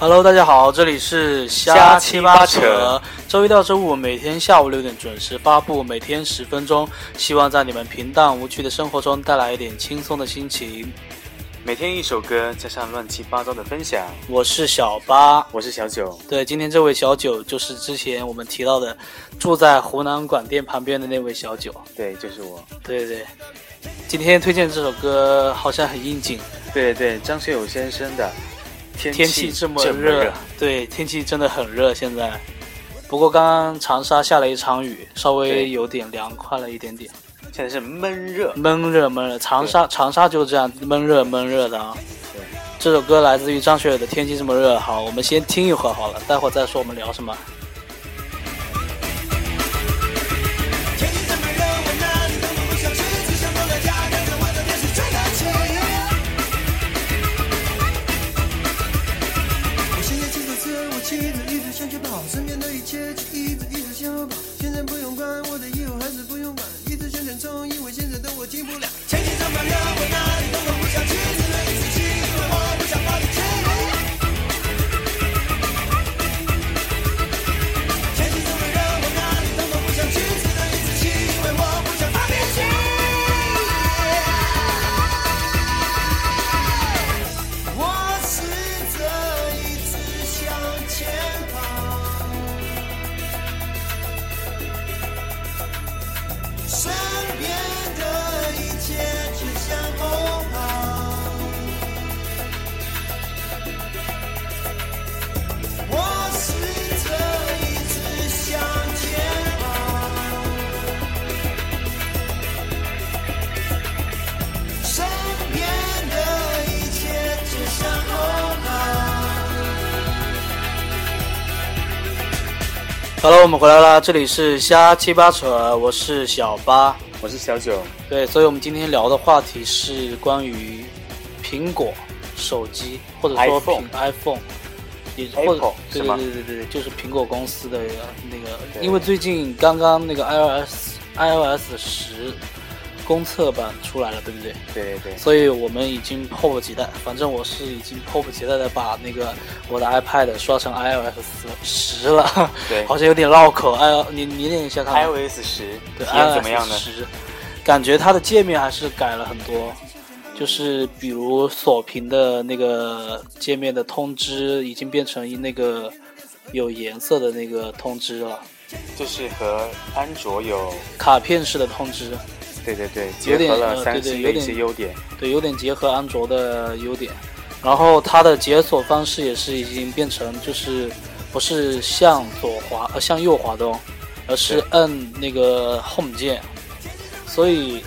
Hello，大家好，这里是瞎七八扯扯。周一到周五每天下午六点准时发布，每天十分钟，希望在你们平淡无趣的生活中带来一点轻松的心情。每天一首歌，加上乱七八糟的分享。我是小八，我是小九，对，今天这位小九就是之前我们提到的，住在湖南广电旁边的那位小九。对，就是我。对对对，今天推荐这首歌好像很应景，对对对，张学友先生的《天天气气这么热热，对，天气真的很热现在。不过刚刚长沙下了一场雨，稍微有点凉快了一点点。现在是闷热。闷热闷热，长沙长沙就这样闷热闷热的啊。对，这首歌来自于张学友的《天气这么热》。好，我们先听一会儿好了，待会儿再说我们聊什么。你怎么了？我哪里都活不下去。Hello，我们回来了，这里是瞎七八扯，我是小八。我是小九。对，所以我们今天聊的话题是关于苹果手机，或者说 iPhone 苹 iPhone，也或者对对对对对，就是苹果公司的那个，因为最近刚刚那个 iOS iOS 十公测版出来了，对不对？对对对，所以我们已经迫不及待，反正我是已经迫不及待的把那个我的 iPad 刷成 iOS 十了，对 好像有点绕口。哎，你你念一下看看。iOS 十对体验怎么样呢？十，感觉它的界面还是改了很多，就是比如锁屏的那个界面的通知已经变成一那个有颜色的那个通知了，就是和安卓有，卡片式的通知，对对对，结合了三呃对对星的一有点些优点。对，有点结合安卓的优点。然后它的解锁方式也是已经变成就是不是向左滑呃向右滑动，而是对摁那个 Home 键。所以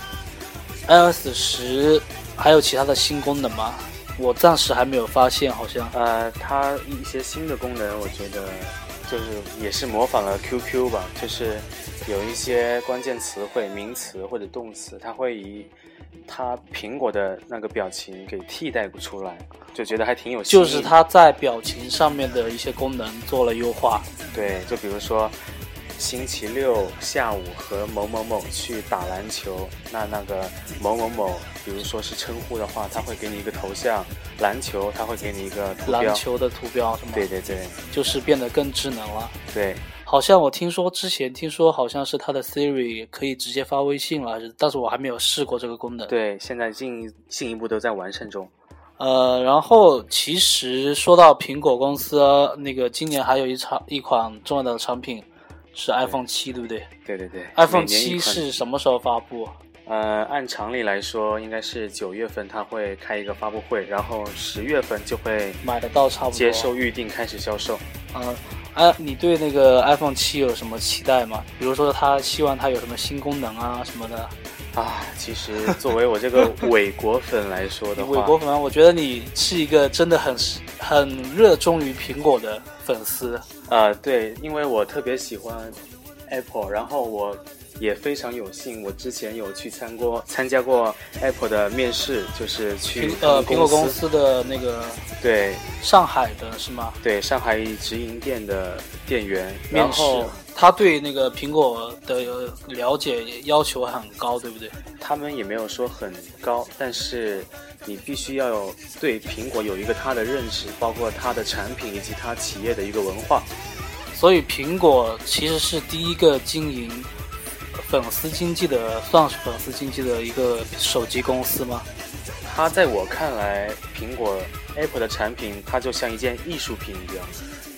iOS 十还有其他的新功能吗？我暂时还没有发现，好像。呃，它一些新的功能，我觉得就是也是模仿了 QQ 吧，就是有一些关键词汇、名词或者动词，它会以它苹果的那个表情给替代出来，就觉得还挺有新。就是它在表情上面的一些功能做了优化。对，就比如说星期六下午和某某某去打篮球，那那个某某某，比如说是称呼的话，他会给你一个头像，篮球他会给你一个图标。篮球的图标是吗？对对对就是变得更智能了。对，好像我听说之前听说好像是它的 Siri 可以直接发微信了，还是但是我还没有试过这个功能。，对，现在进进一步都在完善中。呃，然后其实说到苹果公司，那个今年还有一场一款重要的产品是 iPhone 七，对不对对对对？iPhone 七是什么时候发布？呃，按常理来说，应该是九月份它会开一个发布会，然后十月份就会买得到差不多。接受预定开始销售。嗯，哎、你对那个 iPhone 七有什么期待吗？比如说，他希望它有什么新功能啊什么的。啊，其实作为我这个 伪果粉来说的话，伪果粉，我觉得你是一个真的很很热衷于苹果的粉丝。呃，对，因为我特别喜欢 Apple，然后我也非常有幸，我之前有去参过参加过 Apple 的面试，就是去苹呃苹果公公司的那个对上海的是吗？对上海直营店的店员，面试然后他对那个苹果的了解要求很高，对不对？他们也没有说很高，但是你必须要有对苹果有一个他的认识，包括他的产品以及他企业的一个文化。所以苹果其实是第一个经营粉丝经济的，算是粉丝经济的一个手机公司吗？它在我看来，苹果 Apple 的产品，它就像一件艺术品一样。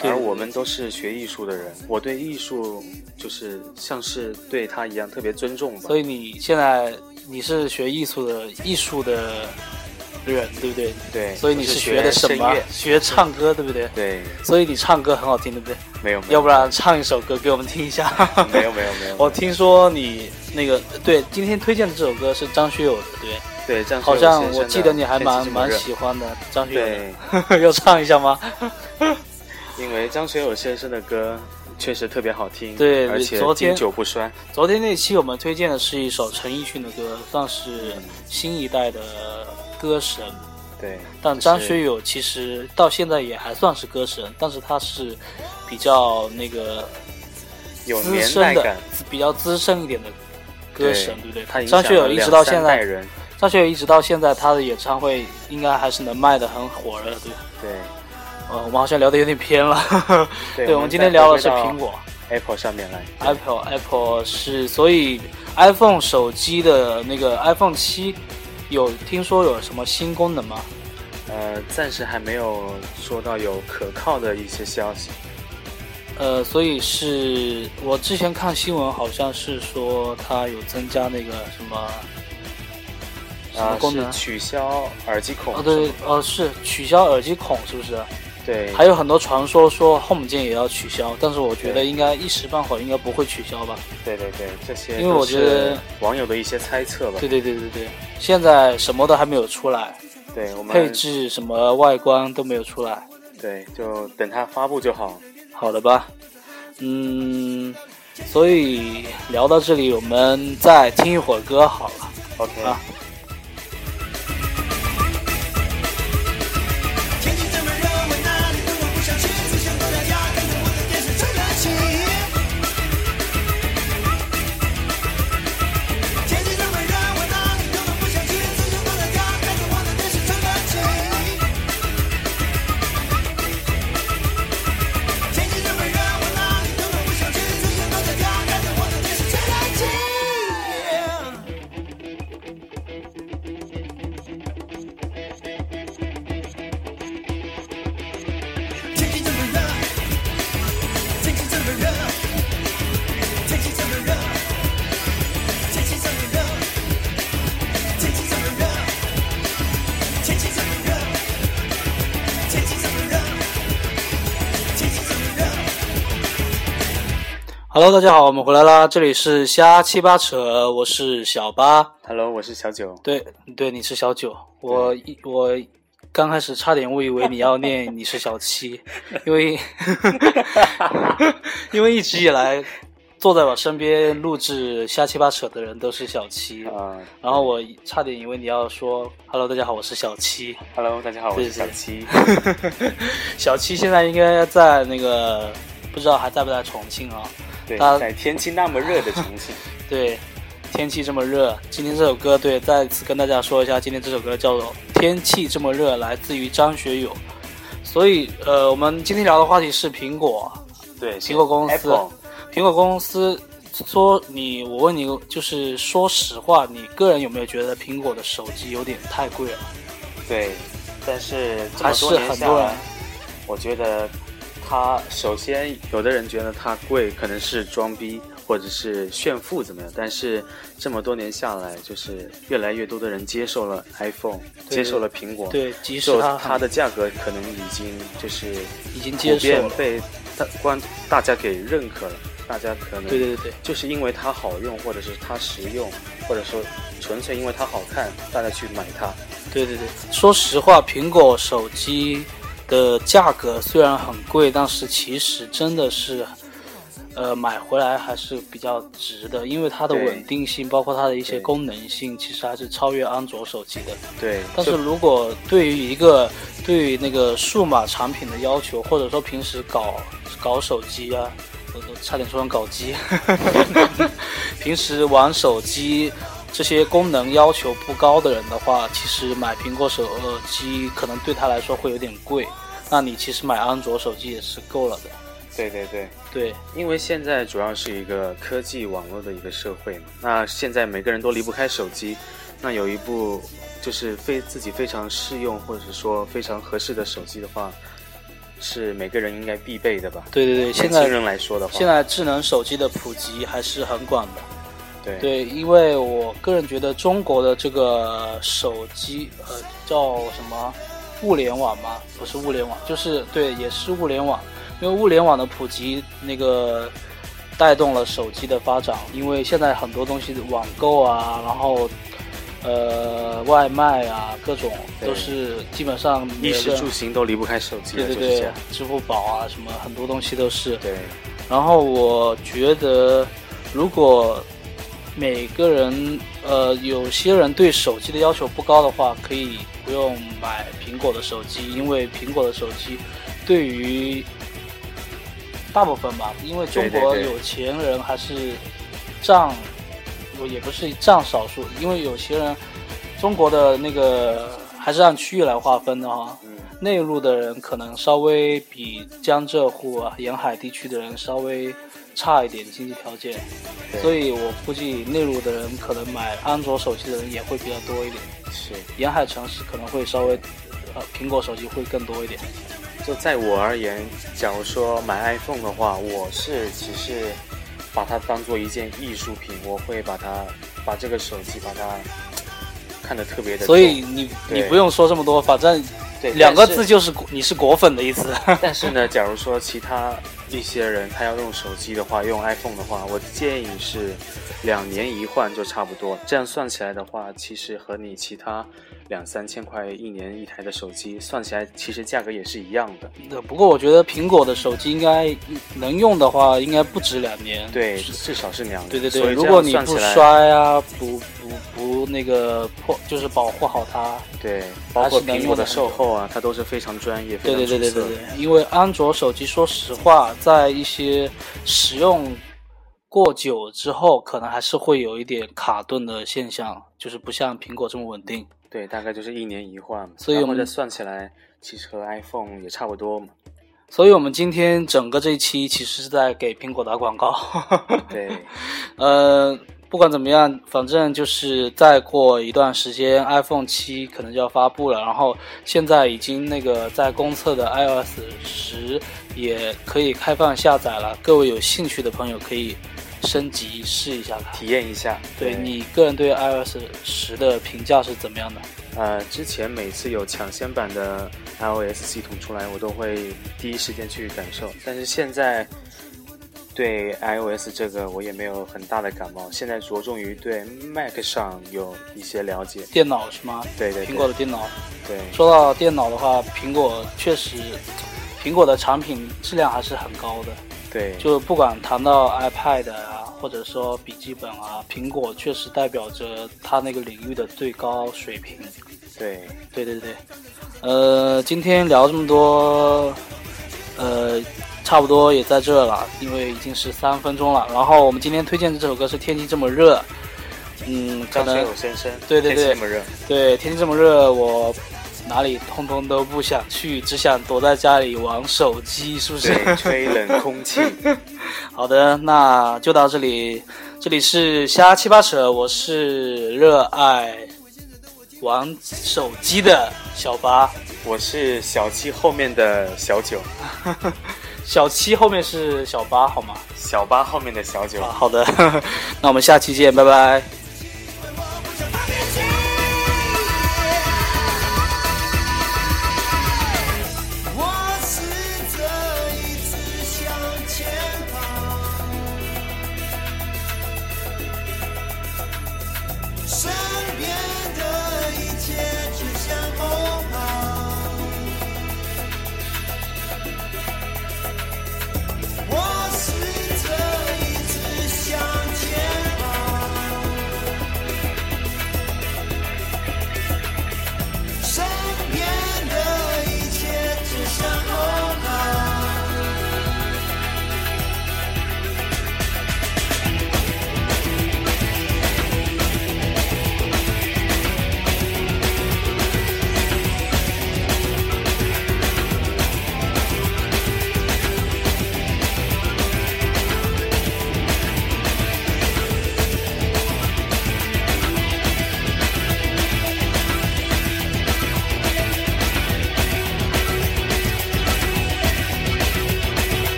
对而我们都是学艺术的人，我对艺术就是像是对他一样特别尊重吧。所以你现在你是学艺术的艺术的人，对不对？对，所以你是学的什么？学唱歌，对不对？对，所以你唱歌很好听，对不对？没有，没有要不然唱一首歌给我们听一下。没有，没有，没有。我听说你那个对今天推荐的这首歌是张学友的，对，对，这样好像我记得你还蛮蛮。喜欢的张学友，的，要唱一下吗？因为张学友先生的歌确实特别好听，对而且经久不衰。昨天那期我们推荐的是一首陈奕迅的歌，算是新一代的歌神。对，但张学友其实到现在也还算是歌神，但是他是比较那个有年代感，、比较资深一点的歌神，对不对？他影张学友一直到现在，张学友一直到现在，他的演唱会应该还是能卖的很火的，对。对呃，我们好像聊的有点偏了。对对，我们今天聊的是苹果 Apple 上面来。，Apple Apple 是，所以 iPhone 手机的那个 iPhone 七有听说有什么新功能吗？呃，暂时还没有说到有可靠的一些消息。呃，所以是我之前看新闻，好像是说它有增加那个什么什么啊，功能是？取消耳机孔。哦，对，哦，是取消耳机孔，是不是？对，还有很多传说说 Home 键也要取消，但是我觉得应该一时半会儿应该不会取消吧。对对对，这些因为我觉得网友的一些猜测吧。对对对对对，现在什么都还没有出来，对，我们配置什么外观都没有出来。对，就等它发布就好。好的吧，嗯，所以聊到这里，我们再听一会儿歌好了。OK，、啊 Hello，大家好，我们回来啦，这里是瞎七八扯，我是小八。Hello，我是小九。对对，你是小九，我一我刚开始差点误以为你要念你是小七，因为 因为一直以来坐在我身边录制瞎七八扯的人都是小七，啊、然后我差点以为你要说 Hello，大家好，我是小七。h e l l o 大家好，我是小七。小七现在应该在那个不知道还在不在重庆啊？在天气那么热的重庆，对，天气这么热，今天这首歌对，再次跟大家说一下，今天这首歌叫做《天气这么热》，来自于张学友。所以，呃，我们今天聊的话题是苹果，对，苹果公司 Apple，苹果公司说你，我问你，就是说实话，你个人有没有觉得苹果的手机有点太贵了？对，但是还是很多人，我觉得它首先有的人觉得它贵，可能是装逼或者是炫富怎么样，但是这么多年下来，就是越来越多的人接受了 iPhone，接受了苹果，对，即使它它的价格可能已经就是已经普接受被大观大家给认可了，大家可能对对对对，就是因为它好用，或者是它实用，或者说纯粹因为它好看，大家去买它。对对对，说实话，苹果手机的价格虽然很贵，但是其实真的是，呃，买回来还是比较值的，因为它的稳定性，包括它的一些功能性，其实还是超越安卓手机的。对，但是如果对于一个对于那个数码产品的要求，或者说平时搞搞手机啊，我都差点说成搞基。平时玩手机这些功能要求不高的人的话，其实买苹果手机可能对他来说会有点贵。那你其实买安卓手机也是够了的。对对对，对，因为现在主要是一个科技网络的一个社会嘛，那现在每个人都离不开手机，那有一部就是非自己非常适用或者说非常合适的手机的话，是每个人应该必备的吧？对对对，现在轻人来说的话，现在智能手机的普及还是很广的。对对，因为我个人觉得中国的这个手机，呃，叫什么物联网吗？不是物联网，就是对，也是物联网。因为物联网的普及，那个带动了手机的发展。因为现在很多东西网购啊，然后呃外卖啊，各种都是基本上衣食住行都离不开手机了，对对对支付宝啊什么很多东西都是。对然后我觉得，如果每个人呃有些人对手机的要求不高的话，可以不用买苹果的手机，因为苹果的手机对于大部分吧，因为中国有钱人还是占，我也不是占少数，因为有钱人中国的那个还是按区域来划分的哈。嗯，内陆的人可能稍微比江浙沪啊、沿海地区的人稍微差一点经济条件，所以我估计内陆的人可能买安卓手机的人也会比较多一点，是。沿海城市可能会稍微呃苹果手机会更多一点。就在我而言，假如说买 iPhone 的话，我是只是把它当做一件艺术品，我会把它把这个手机把它看得特别的。所以你你不用说这么多，反正对两个字就是果你是果粉的意思。但是呢，假如说其他一些人他要用手机的话，用 iPhone 的话，我建议是两年一换就差不多。这样算起来的话，其实和你其他两三千块一年一台的手机算起来，其实价格也是一样的。呃不过我觉得苹果的手机应该能用的话，应该不止两年。对，至少是两年。对对对，如果你不摔啊，不不不那个破，就是保护好它。对，包括苹果的售后啊，它都是非常专业。对对对对对，因为安卓手机，说实话，在一些使用过久之后，可能还是会有一点卡顿的现象，就是不像苹果这么稳定。对，大概就是一年一换，所以我们然后再算起来，其实和 iPhone 也差不多嘛。所以我们今天整个这一期其实是在给苹果打广告。对，呃，不管怎么样，反正就是再过一段时间，iPhone 七可能就要发布了。然后现在已经那个在公测的 iOS 十也可以开放下载了，各位有兴趣的朋友可以升级试一下吧。体验一下。对你个人对 iOS 十的评价是怎么样的？呃，之前每次有抢先版的 iOS 系统出来，我都会第一时间去感受。但是现在对 iOS 这个我也没有很大的感冒，现在着重于对 Mac 上有一些了解。电脑是吗？对对对苹果的电脑。对说到电脑的话，苹果确实，苹果的产品质量还是很高的。对，就不管谈到 iPad 啊，或者说笔记本啊，苹果确实代表着它那个领域的最高水平。对，对对对，呃，今天聊这么多，呃，差不多也在这了，因为已经是三分钟了。然后我们今天推荐的这首歌是《天气这么热》，嗯，可张学能友先生，对对对天气这么热，对天气这么热，我哪里通通都不想去，只想躲在家里玩手机，是不是？吹冷空气。好的，那就到这里。这里是瞎七八扯，我是热爱玩手机的小八，我是小七后面的小九，小七后面是小八，好吗？小八后面的小九啊，。好的，那我们下期见，拜拜。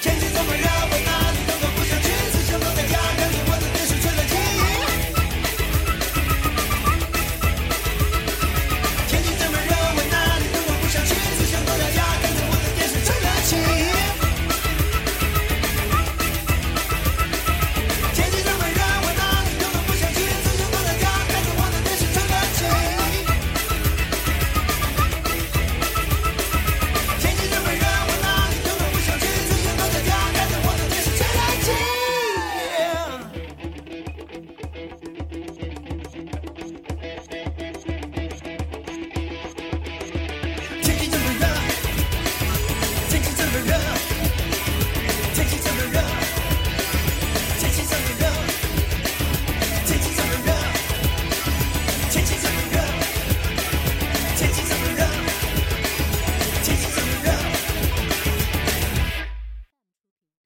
天气这么热。